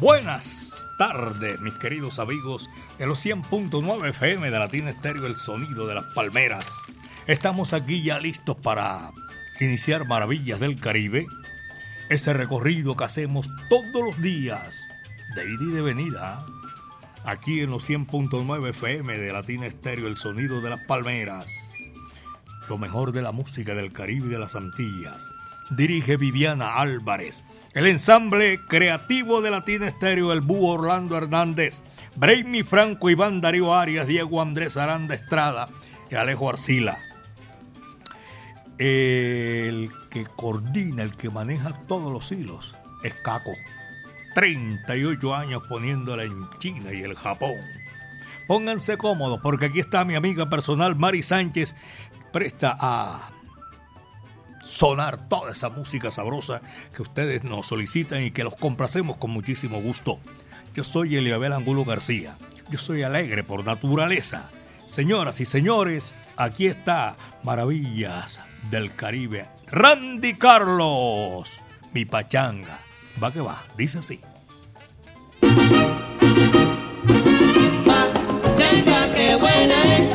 Buenas tardes, mis queridos amigos de los 100.9 FM de Latina Estéreo, el sonido de las palmeras. Estamos aquí ya listos para iniciar Maravillas del Caribe, ese recorrido que hacemos todos los días, de ida y de venida, aquí en los 100.9 FM de Latina Estéreo, el sonido de las palmeras lo mejor de la música del Caribe y de las Antillas. Dirige Viviana Álvarez. El ensamble creativo de Latina Estéreo, el búho Orlando Hernández, Brainy Franco, Iván Darío Arias, Diego Andrés Aranda Estrada y Alejo Arcila. El que coordina, el que maneja todos los hilos, es Caco. 38 años poniéndola en China y el Japón. Pónganse cómodos porque aquí está mi amiga personal Mari Sánchez presta a sonar toda esa música sabrosa que ustedes nos solicitan y que los complacemos con muchísimo gusto. Yo soy Eliabel Angulo García. Yo soy alegre por naturaleza. Señoras y señores, aquí está Maravillas del Caribe. Randy Carlos, mi pachanga. Va que va, dice así. Qué buena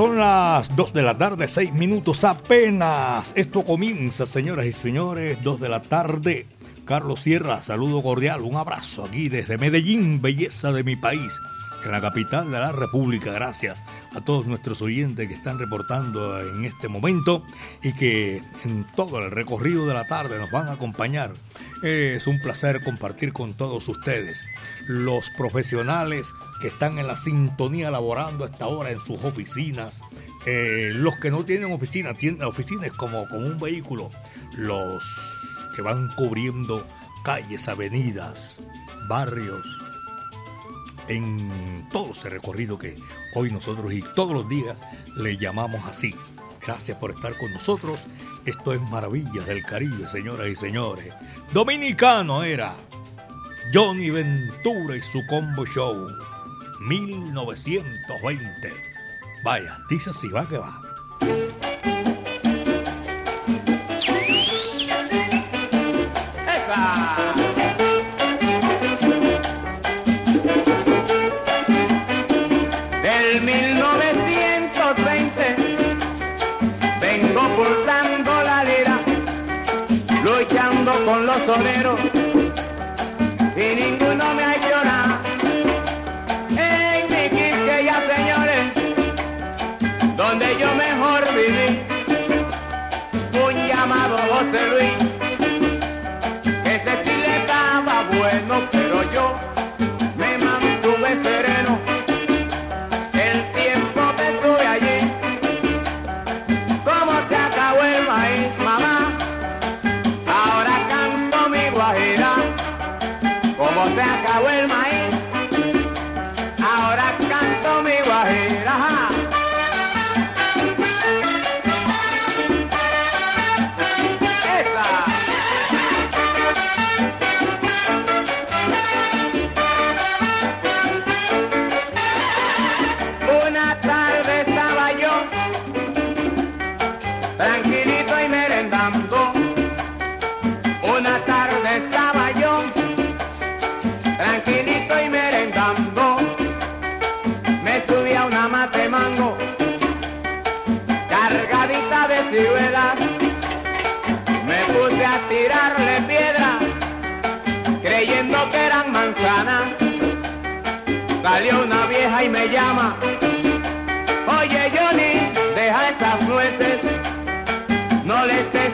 son las 2 de la tarde, 6 minutos apenas. Esto comienza, señoras y señores, 2 de la tarde. Carlos Sierra, saludo cordial, un abrazo aquí desde Medellín, belleza de mi país, en la capital de la República. Gracias a todos nuestros oyentes que están reportando en este momento y que en todo el recorrido de la tarde nos van a acompañar. Es un placer compartir con todos ustedes, los profesionales que están en la sintonía laborando a esta hora en sus oficinas, eh, los que no tienen oficinas, tienen oficinas como, como un vehículo, los que van cubriendo calles, avenidas, barrios, en todo ese recorrido que hoy nosotros y todos los días le llamamos así. Gracias por estar con nosotros. Esto es Maravillas del Caribe, señoras y señores. Dominicano era Johnny Ventura y su combo show. 1920. Vaya, dice así, va que va.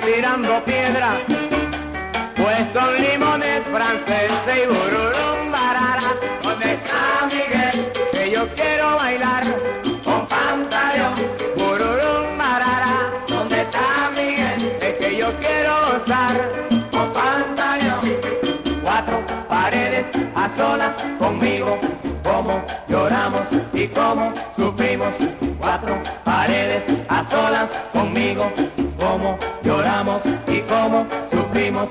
Tirando piedra, pues son limones franceses y bururum barara. ¿Dónde está Miguel? Que yo quiero bailar con pantaleón, bururum barara. ¿Dónde está Miguel? Es que yo quiero gozar con pantaleón cuatro paredes a solas conmigo, como lloramos y como sufrimos. Cuatro paredes a solas conmigo, como y como sufrimos.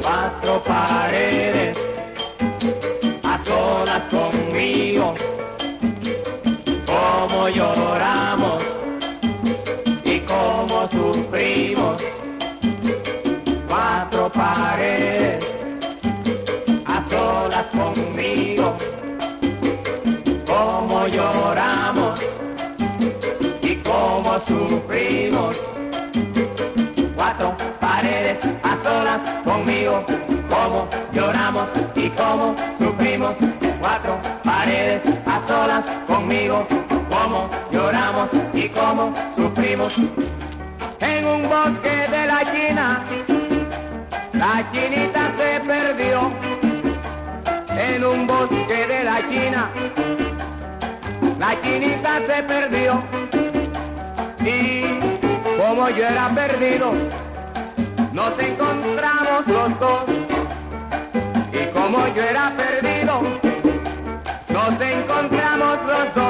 Cuatro paredes a solas conmigo, como lloramos y como sufrimos. Conmigo, como lloramos y como sufrimos. Cuatro paredes a solas conmigo, como lloramos y como sufrimos. En un bosque de la China, la chinita se perdió en un bosque de la China. La chinita se perdió y como yo era perdido, nos encontramos los dos. Y como yo era perdido, nos encontramos los dos.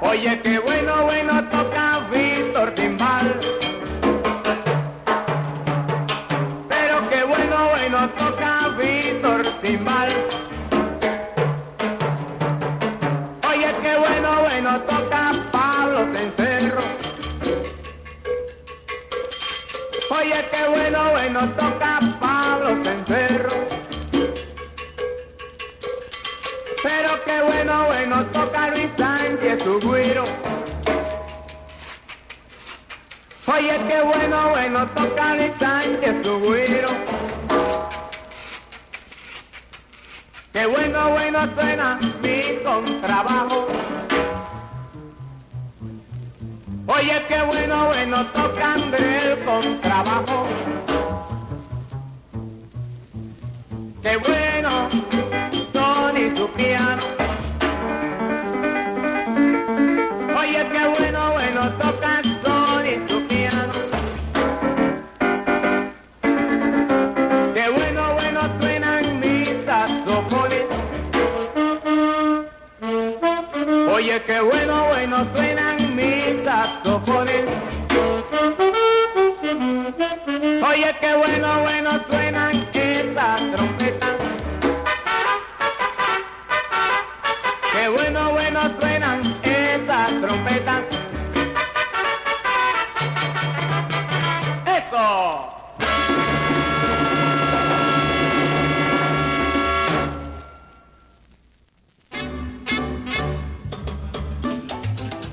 Oye, qué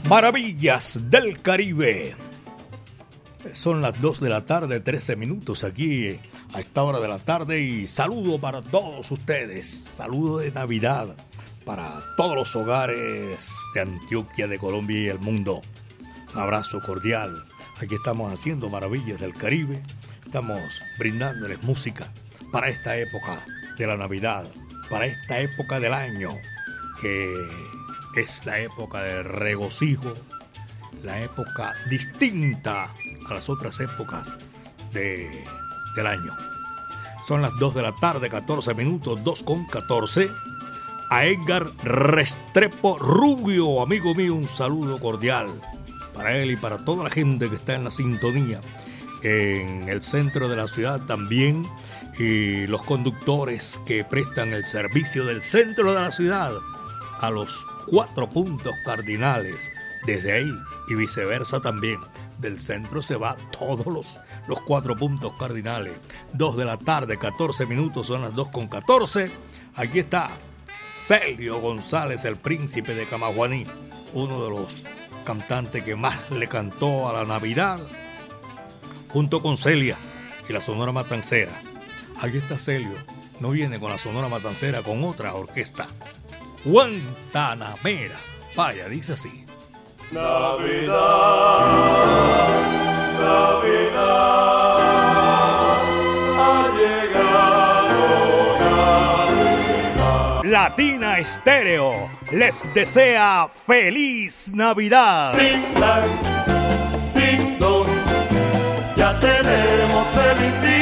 Maravillas del Caribe. Son las 2 de la tarde, 13 minutos aquí a esta hora de la tarde y saludo para todos ustedes. Saludo de Navidad para todos los hogares de Antioquia, de Colombia y el mundo. Un abrazo cordial. Aquí estamos haciendo Maravillas del Caribe. Estamos brindándoles música para esta época de la Navidad, para esta época del año que es la época del regocijo, la época distinta a las otras épocas de, del año. Son las 2 de la tarde, 14 minutos, 2 con 14. A Edgar Restrepo Rubio, amigo mío, un saludo cordial para él y para toda la gente que está en la sintonía en el centro de la ciudad también y los conductores que prestan el servicio del centro de la ciudad a los cuatro puntos cardinales. Desde ahí y viceversa también. Del centro se va todos los, los cuatro puntos cardinales. 2 de la tarde, 14 minutos, son las 2 con 14. Aquí está Celio González, el príncipe de Camaguaní, uno de los cantantes que más le cantó a la Navidad, junto con Celia y la Sonora Matancera. Aquí está Celio, no viene con la Sonora Matancera, con otra orquesta. Guantanamera. Vaya, dice así. Navidad, Navidad, ha llegado Navidad. Latina Estéreo les desea feliz Navidad. Ding dong, ding dong, ya tenemos felicidad.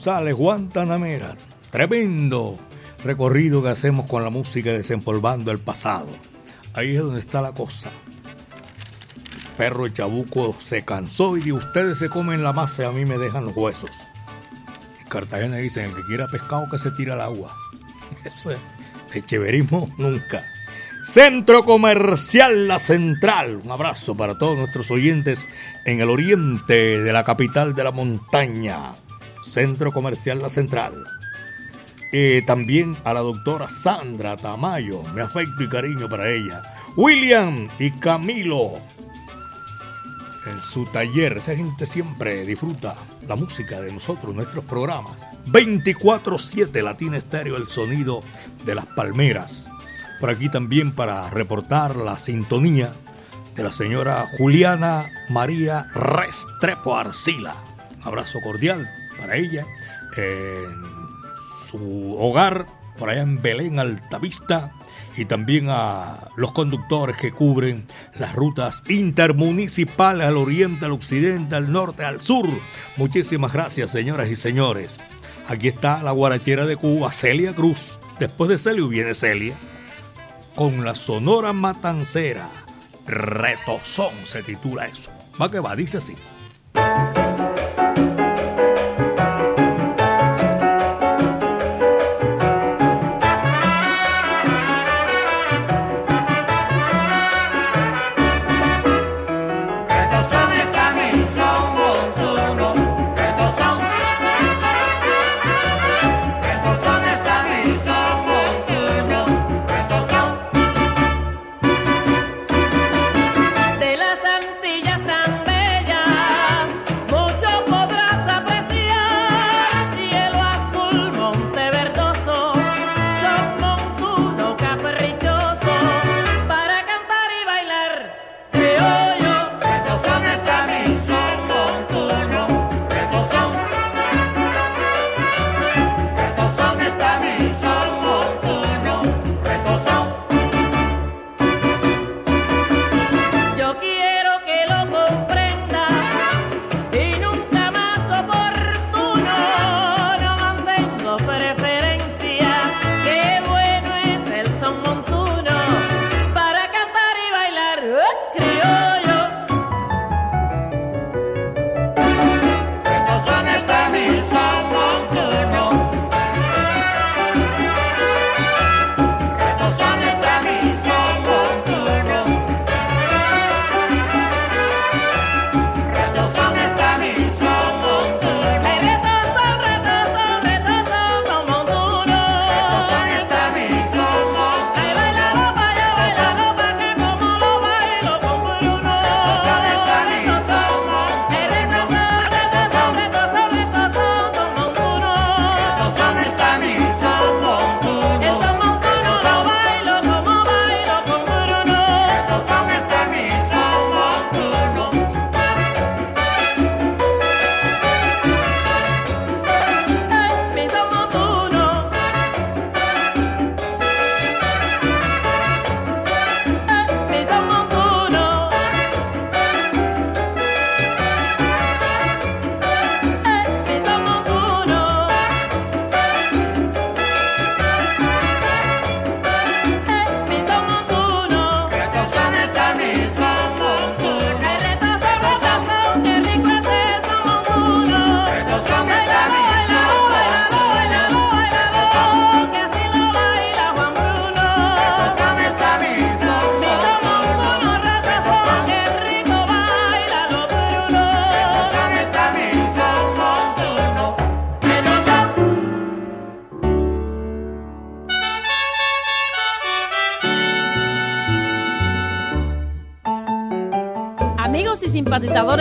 González, Guantanamera. Tremendo recorrido que hacemos con la música desempolvando el pasado. Ahí es donde está la cosa. Perro Chabuco se cansó y ustedes se comen la masa y a mí me dejan los huesos. En Cartagena dicen, el que quiera pescado que se tira al agua. Eso es de cheverismo nunca. Centro Comercial La Central. Un abrazo para todos nuestros oyentes en el oriente de la capital de la montaña. Centro Comercial La Central. También a la doctora Sandra Tamayo. Mi afecto y cariño para ella. William y Camilo. En su taller, esa gente siempre disfruta la música de nosotros, nuestros programas. 24-7 Latina Estéreo, el sonido de las palmeras. Por aquí también para reportar la sintonía de la señora Juliana María Restrepo Arcila. Abrazo cordial para ella en su hogar, por allá en Belén Altavista, y también a los conductores que cubren las rutas intermunicipales al oriente, al occidente, al norte, al sur. Muchísimas gracias, señoras y señores. Aquí está la guarachera de Cuba, Celia Cruz. Después de Celia viene Celia con la Sonora Matancera. Retozón se titula eso. Va que va, dice así.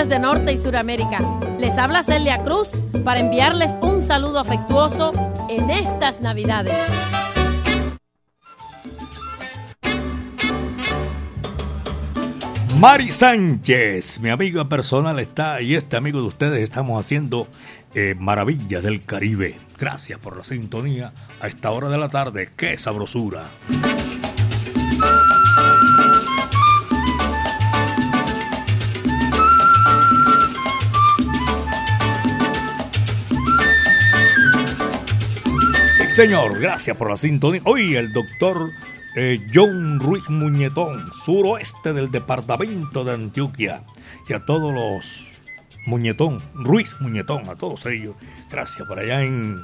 De Norte y Suramérica, les habla Celia Cruz para enviarles un saludo afectuoso en estas Navidades. Mari Sánchez, mi amiga personal está y este amigo de ustedes estamos haciendo eh, Maravillas del Caribe. Gracias por la sintonía a esta hora de la tarde. ¡Qué sabrosura! Señor, gracias por la sintonía. Hoy el doctor eh, John Ruiz Muñetón, suroeste del departamento de Antioquia. Y a todos los Muñetón, Ruiz Muñetón, a todos ellos. Gracias por allá en,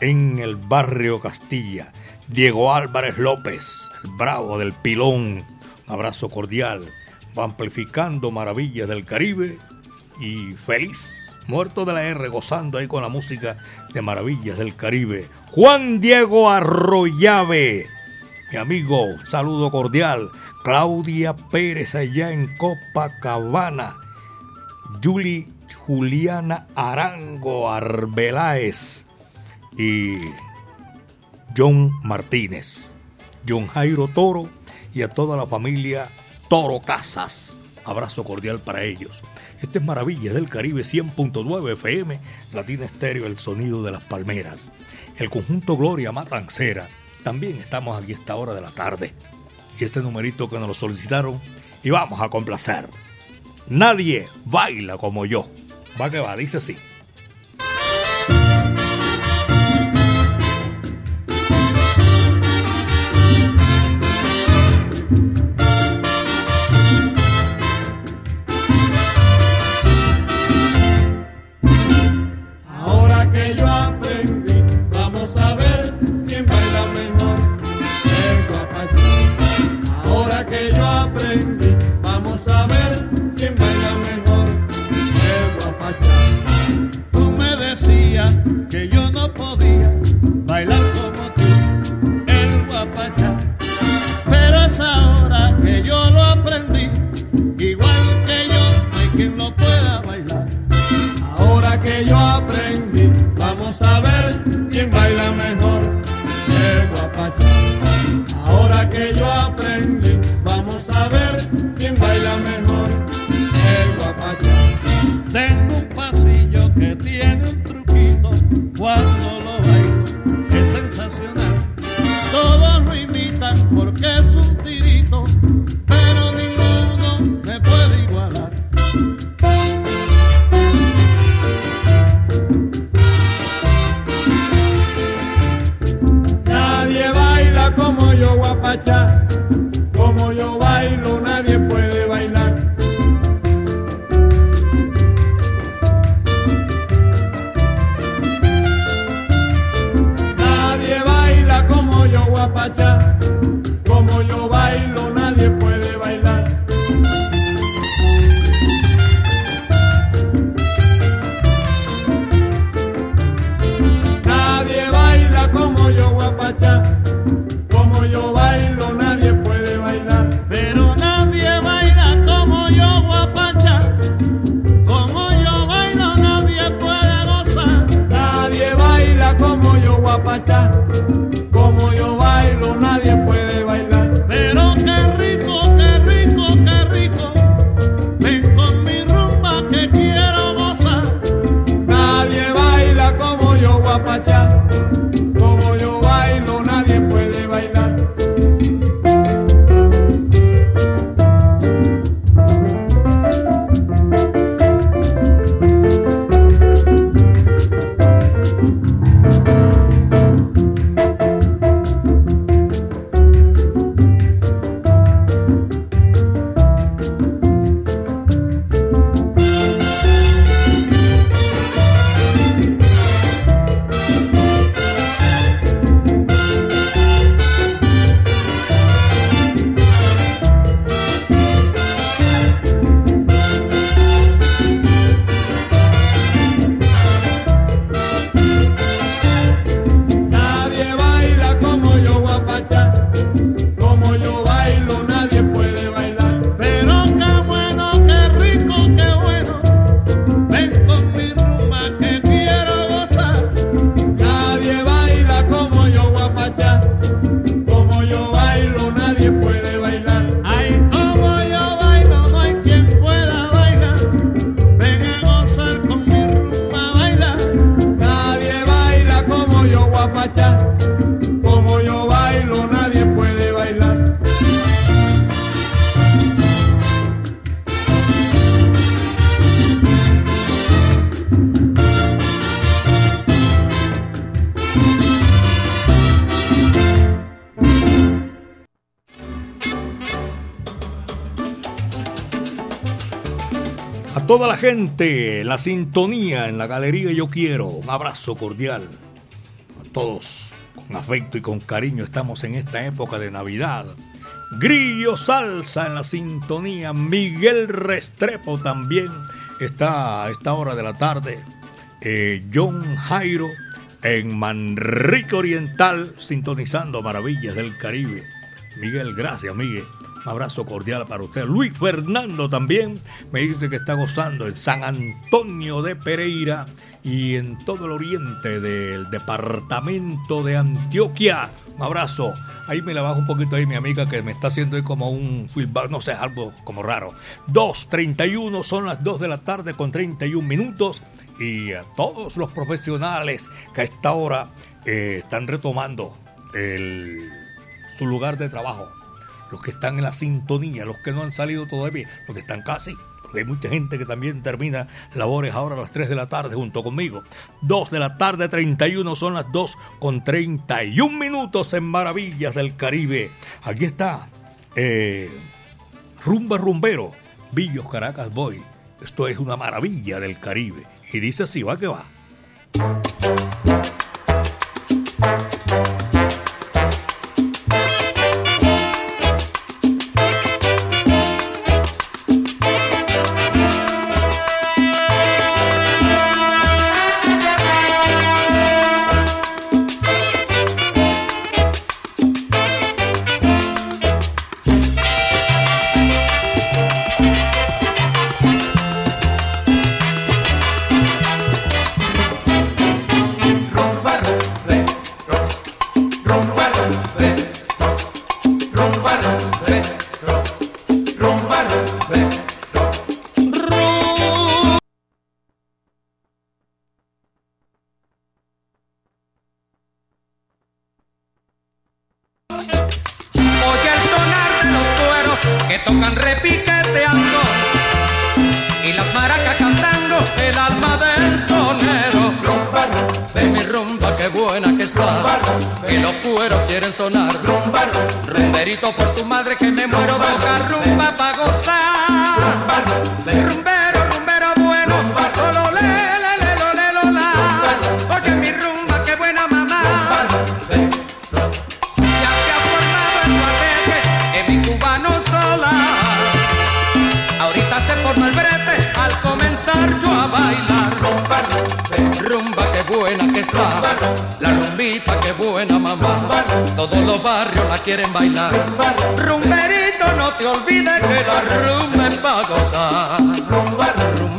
en el barrio Castilla. Diego Álvarez López, el bravo del pilón. Un abrazo cordial. Va amplificando maravillas del Caribe y feliz. Muerto de la R, gozando ahí con la música de Maravillas del Caribe. Juan Diego Arroyave, mi amigo, saludo cordial. Claudia Pérez allá en Copacabana. Juli, Juliana Arango Arbeláez y John Martínez, John Jairo Toro y a toda la familia Toro Casas. Abrazo cordial para ellos. Este es Maravillas del Caribe 100.9 FM, Latina Estéreo, el sonido de las palmeras. El conjunto Gloria Matancera. También estamos aquí a esta hora de la tarde. Y este numerito que nos lo solicitaron y vamos a complacer. Nadie baila como yo. Va que va, dice así. La sintonía en la galería Yo Quiero, un abrazo cordial. A todos, con afecto y con cariño, estamos en esta época de Navidad. Grillo Salsa en la sintonía, Miguel Restrepo también está a esta hora de la tarde. Eh, John Jairo en Manrique Oriental, sintonizando Maravillas del Caribe. Miguel, gracias, Miguel. Abrazo cordial para usted. Luis Fernando también me dice que está gozando en San Antonio de Pereira y en todo el oriente del departamento de Antioquia. Un abrazo. Ahí me la bajo un poquito ahí mi amiga que me está haciendo ahí como un feedback, no sé, algo como raro. 2.31 son las 2 de la tarde con 31 minutos y a todos los profesionales que a esta hora eh, están retomando el, su lugar de trabajo los que están en la sintonía, los que no han salido todavía, los que están casi. Hay mucha gente que también termina labores ahora a las 3 de la tarde junto conmigo. 2 de la tarde, 31 son las 2 con 31 minutos en Maravillas del Caribe. Aquí está eh, Rumba Rumbero, Villos Caracas Boy. Esto es una maravilla del Caribe. Y dice así, va que va. Que tocan repiqueteando y las maracas cantando el alma del sonero. Rumba, de mi rumba, qué buena que está. Que los cueros quieren sonar. Rumba, rumberito por tu madre que me muero. Toca rumba pa' gozar. Rumbero, Todos los barrios la quieren bailar. Rumberito, no te olvides que la rumba es pa' gozar. Rumbero, rumba,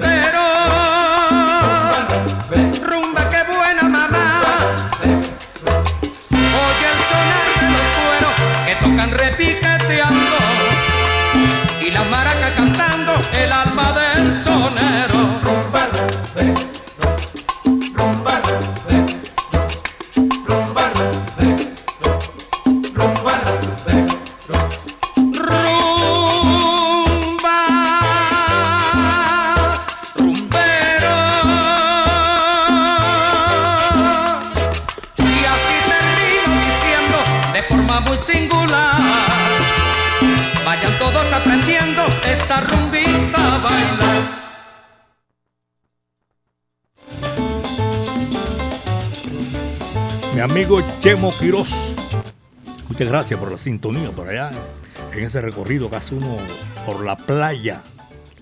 gracias por la sintonía por allá. En ese recorrido que hace uno por la playa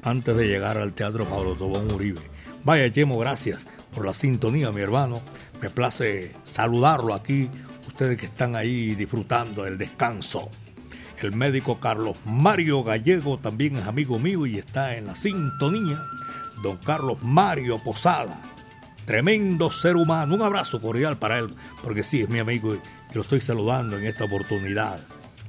antes de llegar al Teatro Pablo Tobón Uribe. Vaya Chemo, gracias por la sintonía, mi hermano. Me place saludarlo aquí, ustedes que están ahí disfrutando del descanso. El médico Carlos Mario Gallego también es amigo mío y está en la sintonía. Don Carlos Mario Posada, tremendo ser humano. Un abrazo cordial para él, porque sí, es mi amigo y lo estoy saludando en esta oportunidad.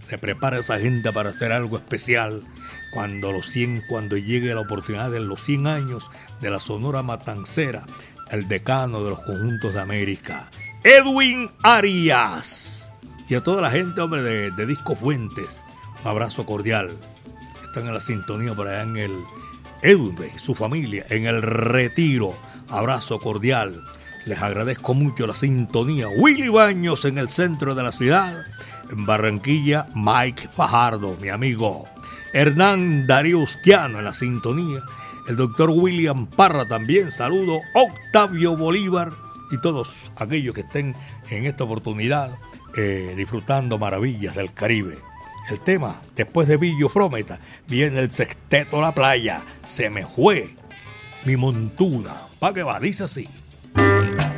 Se prepara esa gente para hacer algo especial cuando los 100, cuando llegue la oportunidad de los 100 años de la Sonora Matancera, el decano de los conjuntos de América, Edwin Arias. Y a toda la gente, hombre, de, de Disco Fuentes, un abrazo cordial. Están en la sintonía por allá en el Edwin y su familia, en el Retiro. Abrazo cordial. Les agradezco mucho la sintonía. Willy Baños en el centro de la ciudad. En Barranquilla, Mike Fajardo, mi amigo. Hernán Darío Usquiano en la sintonía. el doctor William Parra también, saludo, Octavio Bolívar y todos aquellos que estén en esta oportunidad eh, disfrutando maravillas del Caribe. El tema, después de Villo Frometa, viene el sexteto La Playa, se me fue mi montuna. ¿Para qué va? Dice así. Ay,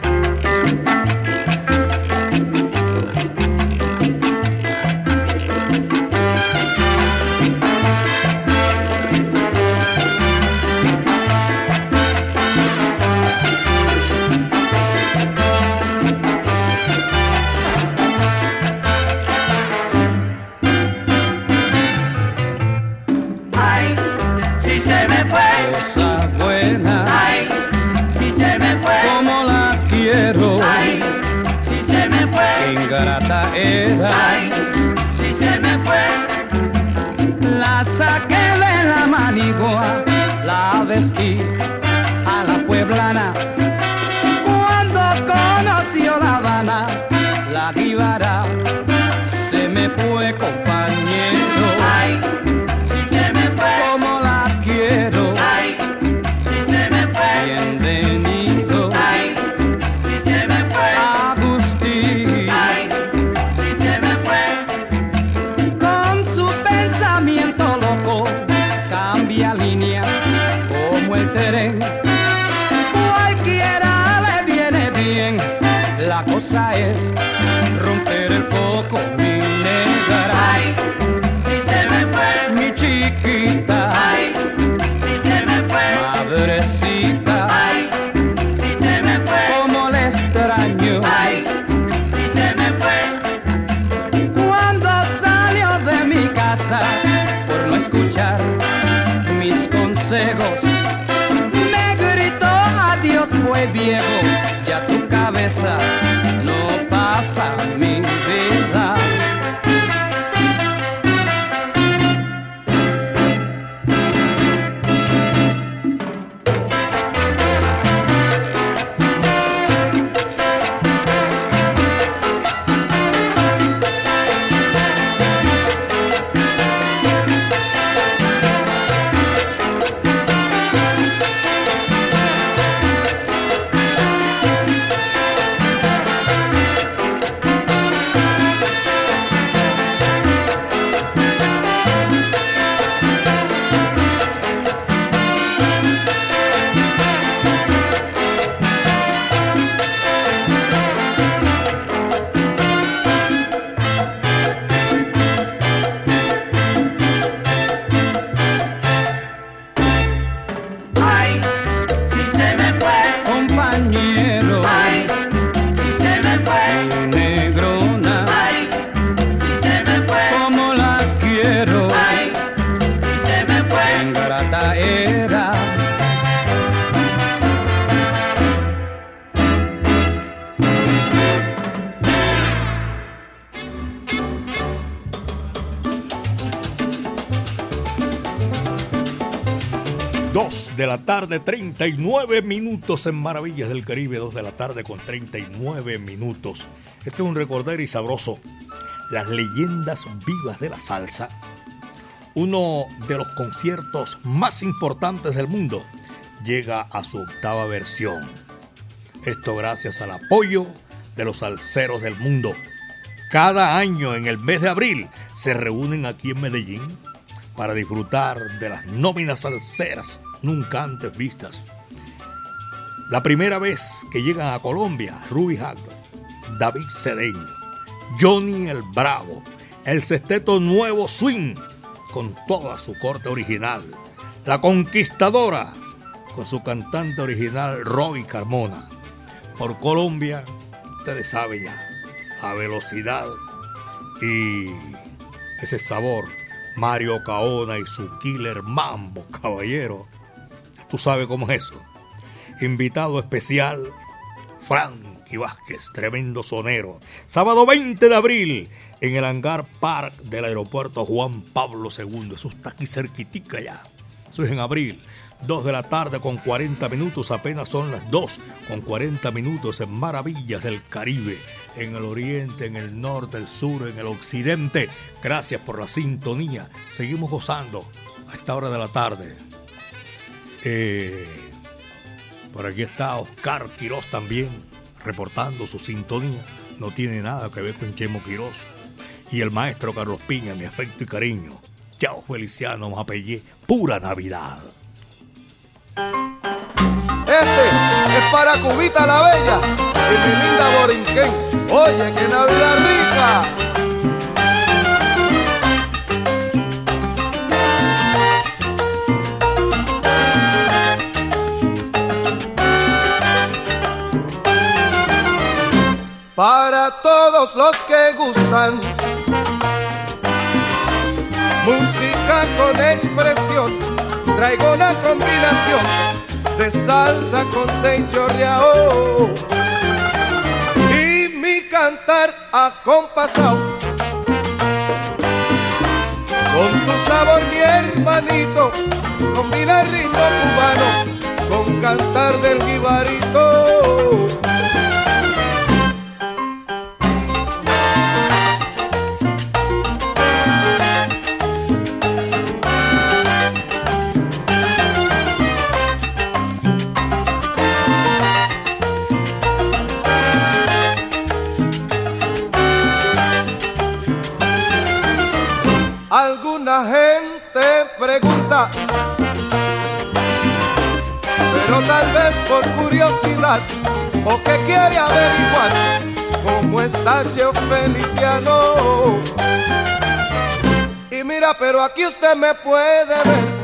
tarde, 39 minutos en Maravillas del Caribe. Dos de la tarde con 39 minutos. Este es un recordar y sabroso. Las leyendas vivas de la salsa. Uno de los conciertos más importantes del mundo llega a su octava versión. Esto gracias al apoyo de los salseros del mundo. Cada año en el mes de abril se reúnen aquí en Medellín para disfrutar de las nóminas salseras nunca antes vistas. La primera vez que llegan a Colombia, Ruby Hagler, David Cedeño, Johnny el Bravo, el sexteto Nuevo Swing, con toda su corte original, La Conquistadora, con su cantante original Roy Carmona. Por Colombia, ustedes saben ya, a velocidad y ese sabor Mario Caona y su killer mambo, caballero. Tú sabes cómo es eso. Invitado especial, Frankie Vázquez, tremendo sonero. Sábado 20 de abril, en el hangar park del aeropuerto Juan Pablo II. Eso está aquí cerquitica ya. Eso es en abril. 2 de la tarde con 40 minutos, apenas son las 2 con 40 minutos en Maravillas del Caribe, en el oriente, en el norte, el sur, en el occidente. Gracias por la sintonía. Seguimos gozando a esta hora de la tarde. Eh, por aquí está Oscar Quirós también, reportando su sintonía. No tiene nada que ver con Chemo Quirós. Y el maestro Carlos Piña, mi afecto y cariño. Chao Feliciano Mapellé, pura Navidad. Este es para Cubita la Bella y mi linda Borinquén. Oye, qué Navidad rica. Para todos los que gustan. Música con expresión, traigo una combinación de salsa con señoreao y mi cantar acompasado con tu sabor mi hermanito combina el ritmo cubano con cantar del jibarito pero tal vez por curiosidad o que quiere averiguar cómo está Cheo Feliciano. Y mira, pero aquí usted me puede ver.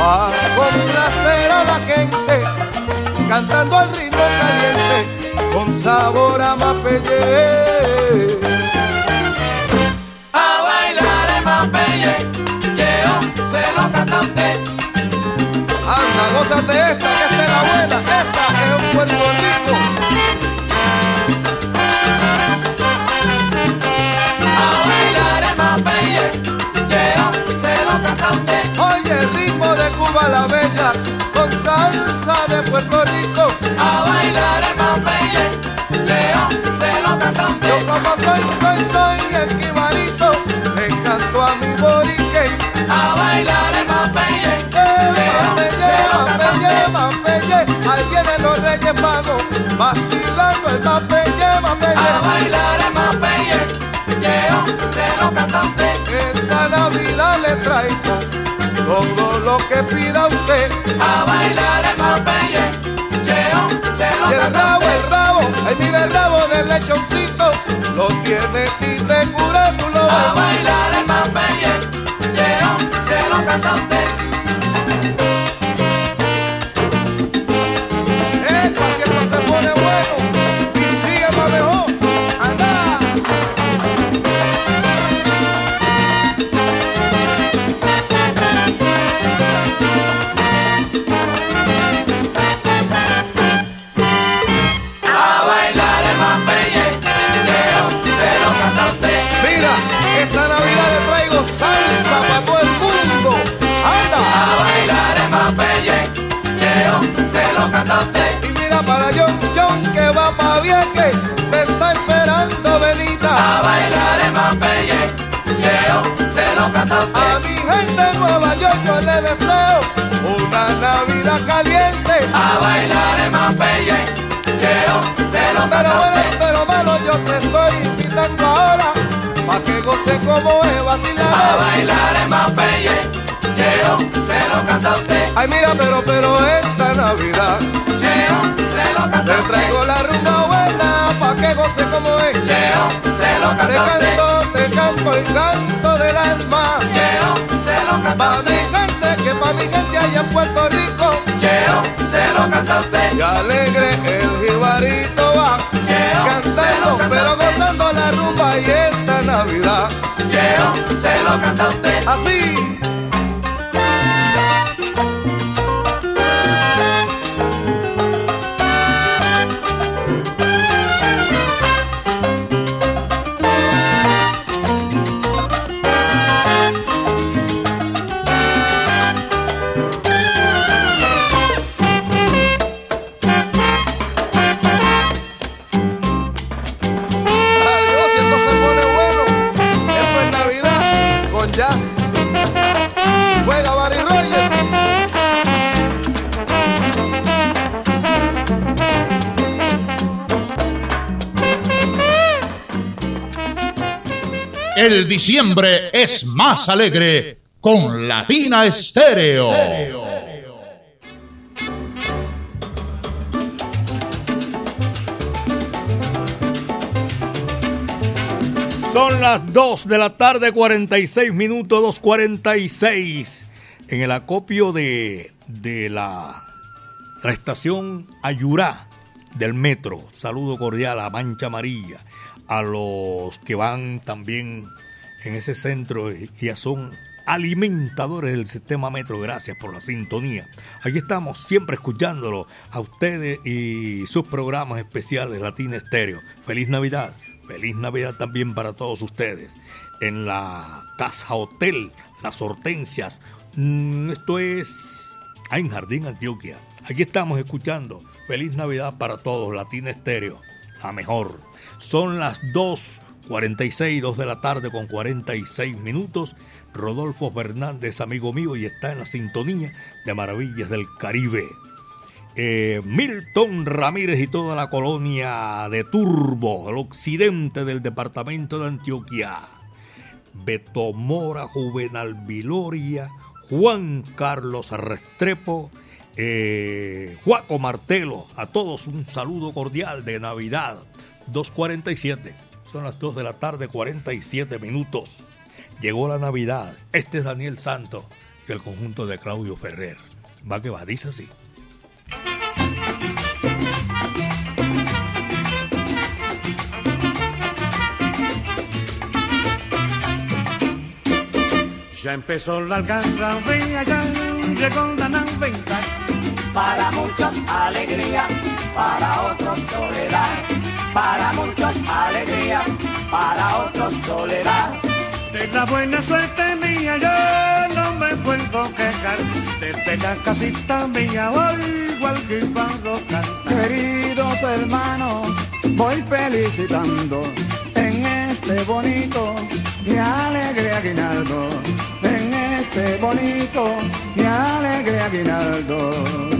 Va a complacer a la gente, cantando al ritmo caliente, con sabor a mapelle. Gózate esta, que esta es la buena, esta es un Puerto Rico. A bailar el mapelle, Cheo se. Oye, el ritmo de Cuba la Bella, con salsa de Puerto Rico. A bailar el mapelle, Cheo se lo canta. Yo como soy los magos, vacilando el Mapelle, Mapelle. A bailar el mapelle, Cheo se lo canta usted. Esta Navidad le traigo todo lo que pida usted. A bailar el mapelle, Cheo se lo Y el rabo, el rabo, ay mira el rabo del lechoncito, lo tiene y te cura tú lo A bailar A mi gente en Nueva York yo le deseo una Navidad caliente. A bailar el mapelle, Cheo se lo Pero bueno, pero malo, yo te estoy invitando ahora pa' que goce como es A vacilar. bailar el mapelle, Cheo se lo canta usted. Ay mira, pero, pero esta Navidad Cheo se lo canta te traigo la rumba buena que goce como es. Cheo se lo Te canto, te canto el canto del alma. Cheo se lo canta Pa' mi gente, que pa' mi gente allá en Puerto Rico. Cheo se lo canta usted. Y alegre el jibarito va Cheo cantando, pero gozando la rumba y esta Navidad. Cheo se lo canta usted. Así. El diciembre es más alegre con Latina Estéreo. Son las 2 de la tarde, 46 minutos, 2.46. En el acopio de, de la, la estación Ayurá del metro. Saludo cordial a Mancha Amarilla, a los que van también en ese centro y ya son alimentadores del sistema metro. Gracias por la sintonía. Aquí estamos siempre escuchándolo a ustedes y sus programas especiales Latina Estéreo. Feliz Navidad. Feliz Navidad también para todos ustedes. En la Casa Hotel Las Hortensias. Mm, esto es en Jardín Antioquia. Aquí estamos escuchando. Feliz Navidad para todos. Latina Estéreo. La mejor. Son las 2.46, 2 de la tarde con 46 minutos. Rodolfo Fernández, amigo mío, y está en la sintonía de Maravillas del Caribe. Eh, Milton Ramírez y toda la colonia de Turbo, el occidente del departamento de Antioquia. Beto Mora, Juvenal Viloria, Juan Carlos Restrepo, eh, Juaco Martelo, a todos un saludo cordial de Navidad. 2.47, son las 2 de la tarde, 47 minutos. Llegó la Navidad. Este es Daniel Santo y el conjunto de Claudio Ferrer. Va que va, dice así. Ya empezó la algarabía, ya llegó la Navidad. Para muchos alegría, para otros soledad. Para muchos alegría, para otros soledad. De la buena suerte mía yo no me puedo quejar. Desde la casita mía oigo al guibarro cantar. Queridos hermanos, voy felicitando en este bonito y alegre aguinaldo. En este bonito y alegre aguinaldo.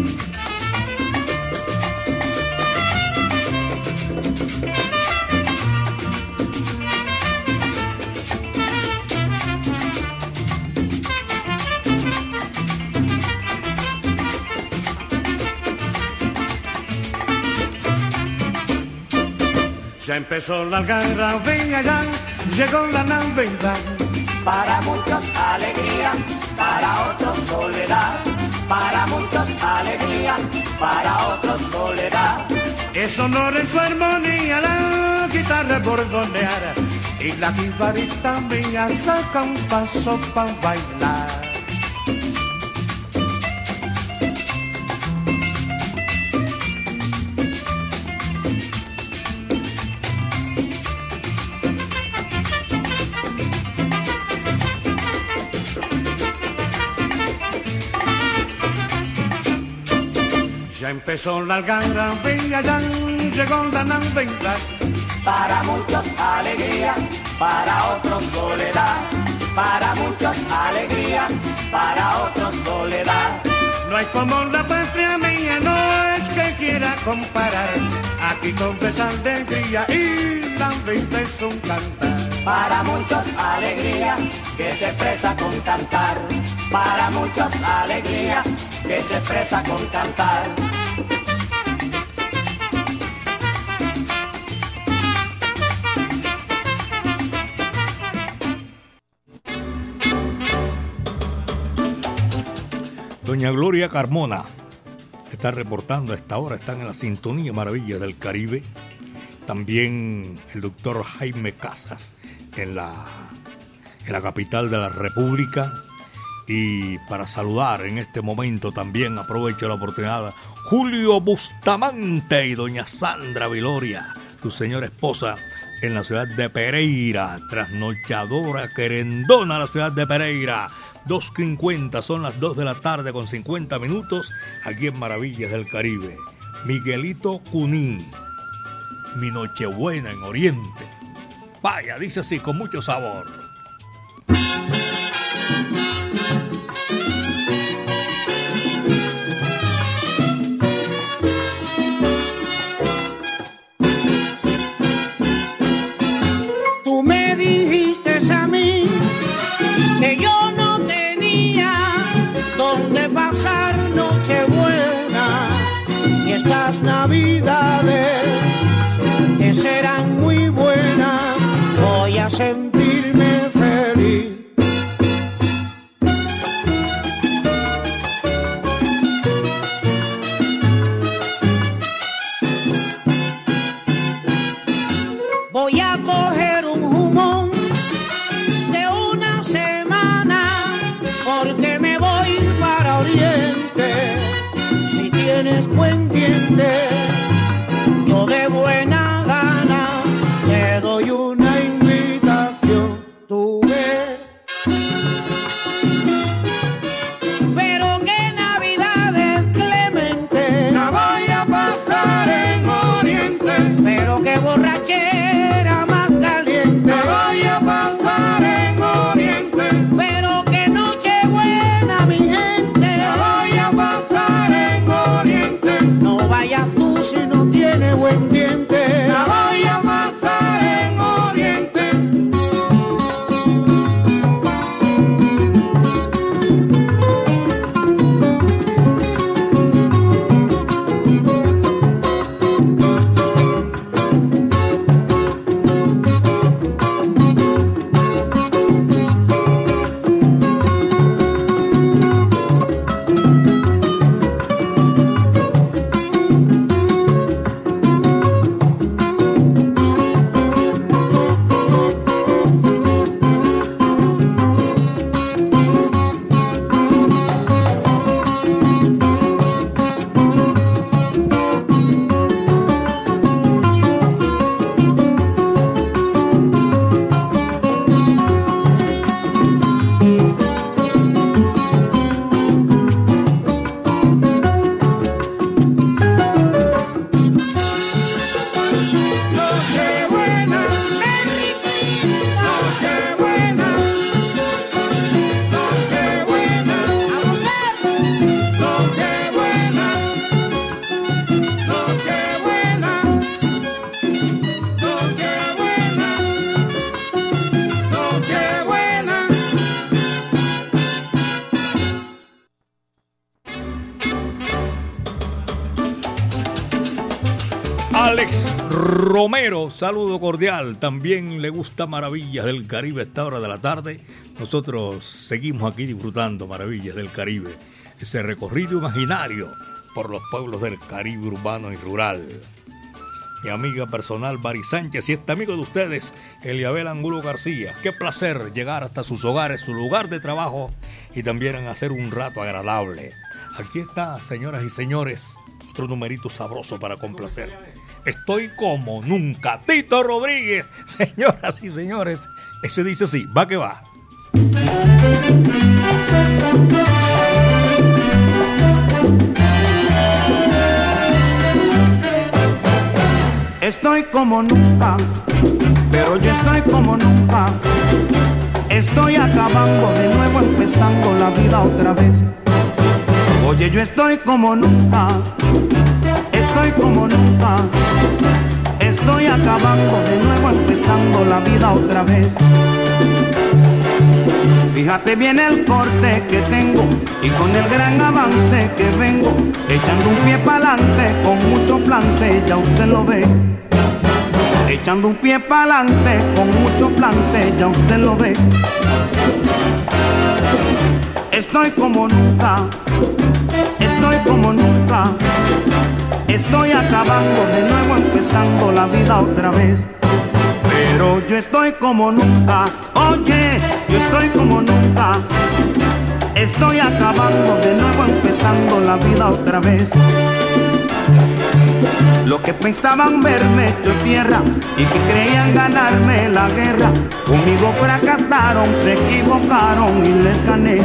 Ya empezó la algarabía, ya llegó la Navidad. Para muchos alegría, para otros soledad. Para muchos alegría, para otros soledad. Es honor en su armonía la guitarra bordonear y la guitarrita mía saca un paso para bailar. Empezó la algarabía, ya llegó la Navidad. Para muchos alegría, para otros soledad. Para muchos alegría, para otros soledad. No hay como la patria mía, no es que quiera comparar. Aquí con esa alegría y la vida es un cantar. Para muchos alegría, que se expresa con cantar. Para muchos alegría, que se expresa con cantar. Doña Gloria Carmona está reportando a esta hora, están en la sintonía Maravillas del Caribe. También el doctor Jaime Casas en la, en la capital de la República. Y para saludar en este momento también aprovecho la oportunidad Julio Bustamante y doña Sandra Viloria, su señora esposa en la ciudad de Pereira, trasnochadora querendona la ciudad de Pereira. 2.50, son las 2 de la tarde con 50 minutos aquí en Maravillas del Caribe. Miguelito Cuní, mi Nochebuena en Oriente. Vaya, dice así, con mucho sabor. estas navidades que serán muy buenas. Voy a sentir Romero, saludo cordial. También le gusta Maravillas del Caribe a esta hora de la tarde. Nosotros seguimos aquí disfrutando Maravillas del Caribe. Ese recorrido imaginario por los pueblos del Caribe urbano y rural. Mi amiga personal Bari Sánchez y este amigo de ustedes, Eliabel Angulo García. Qué placer llegar hasta sus hogares, su lugar de trabajo y también hacer un rato agradable. Aquí está, señoras y señores, otro numerito sabroso para complacer. Estoy como nunca. Tito Rodríguez, señoras y señores. Ese dice así, va que va. Estoy como nunca, pero yo estoy como nunca. Estoy acabando de nuevo, empezando la vida otra vez. Oye, yo estoy como nunca, estoy como nunca. Estoy acabando de nuevo, empezando la vida otra vez. Fíjate bien el corte que tengo y con el gran avance que vengo, echando un pie para adelante con mucho plante, ya usted lo ve. Echando un pie para adelante con mucho plante, ya usted lo ve. Estoy como nunca, estoy como nunca. Estoy acabando de nuevo, empezando la vida otra vez. Pero yo estoy como nunca, oye, yo estoy como nunca. Estoy acabando de nuevo, empezando la vida otra vez. Los que pensaban verme hecho tierra y que creían ganarme la guerra, conmigo fracasaron, se equivocaron y les gané.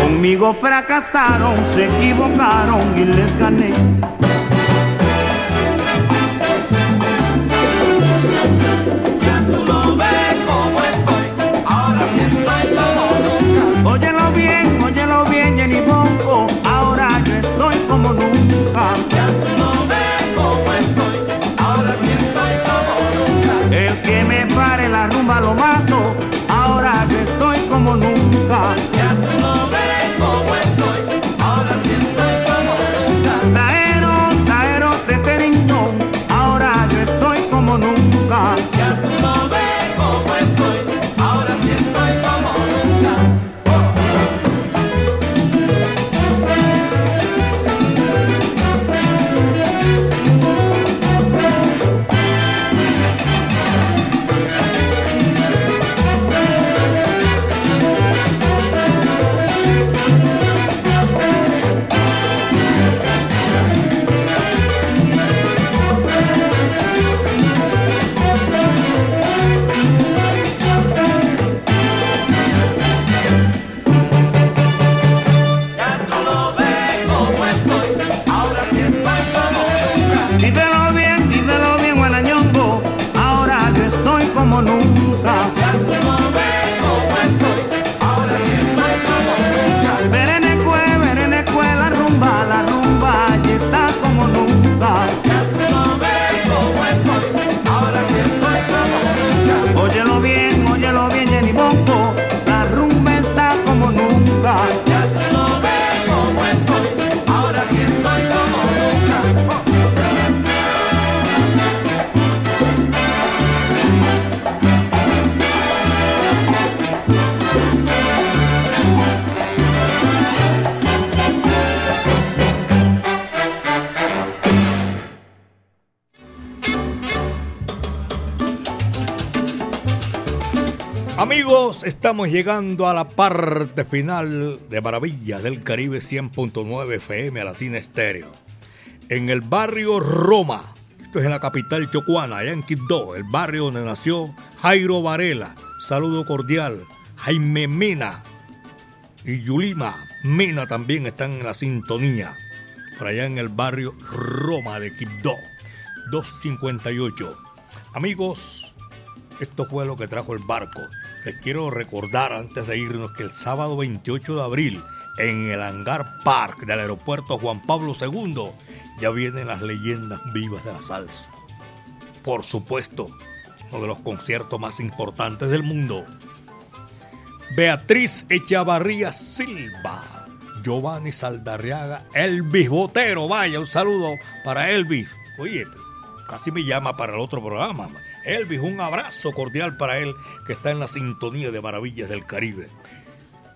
Conmigo fracasaron, se equivocaron y les gané. Estamos llegando a la parte final de Maravillas del Caribe 100.9 FM Latina Estéreo. En el barrio Roma, esto es en la capital chocuana, allá en Quibdó, el barrio donde nació Jairo Varela. Saludo cordial. Jaime Mena y Yulima Mena también están en la sintonía. Por allá en el barrio Roma de Quibdó, 258. Amigos, esto fue lo que trajo el barco. Les quiero recordar antes de irnos que el sábado 28 de abril en el Hangar Park del aeropuerto Juan Pablo II ya vienen las leyendas vivas de la salsa. Por supuesto, uno de los conciertos más importantes del mundo. Beatriz Echavarría Silva, Giovanni Saldarriaga, Elvis Botero, vaya, un saludo para Elvis. Oye, casi me llama para el otro programa. Elvis, un abrazo cordial para él que está en la sintonía de Maravillas del Caribe.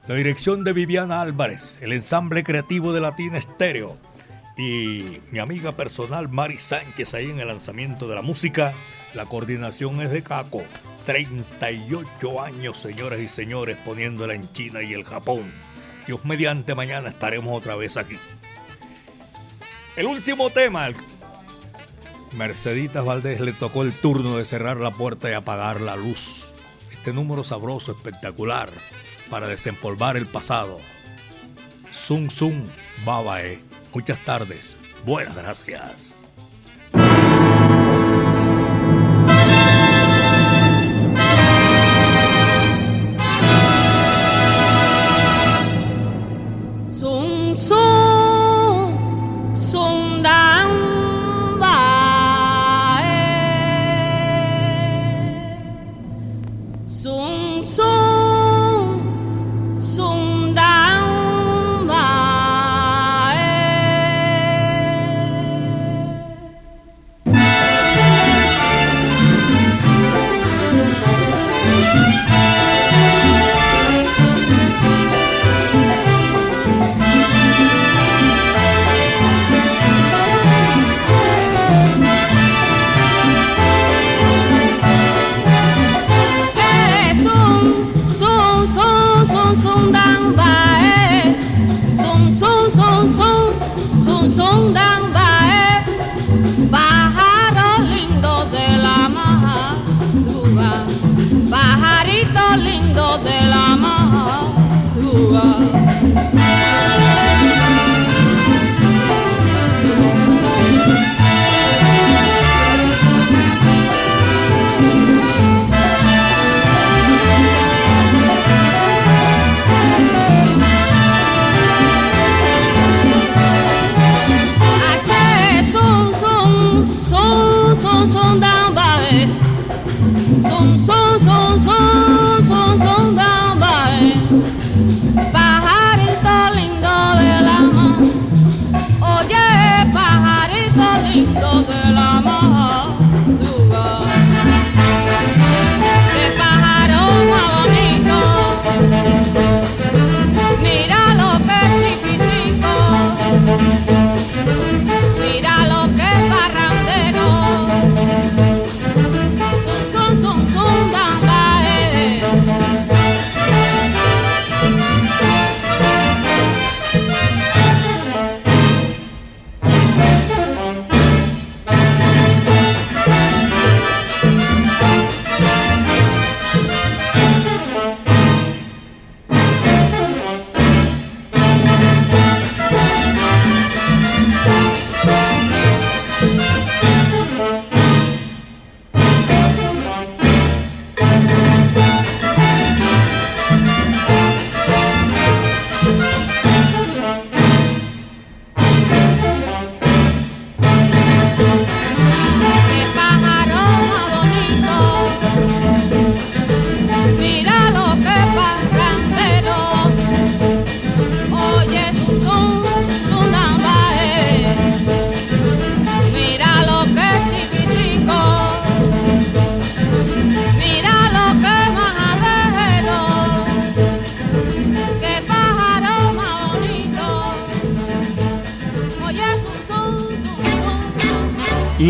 La dirección de Viviana Álvarez, el ensamble creativo de Latina Estéreo y mi amiga personal Mari Sánchez ahí en el lanzamiento de la música. La coordinación es de Caco. 38 años, señoras y señores, poniéndola en China y el Japón. Dios mediante mañana estaremos otra vez aquí. El último tema, Merceditas Valdés le tocó el turno de cerrar la puerta y apagar la luz. Este número sabroso, espectacular, para desempolvar el pasado. Zum Zum Babae. Muchas tardes. Buenas gracias.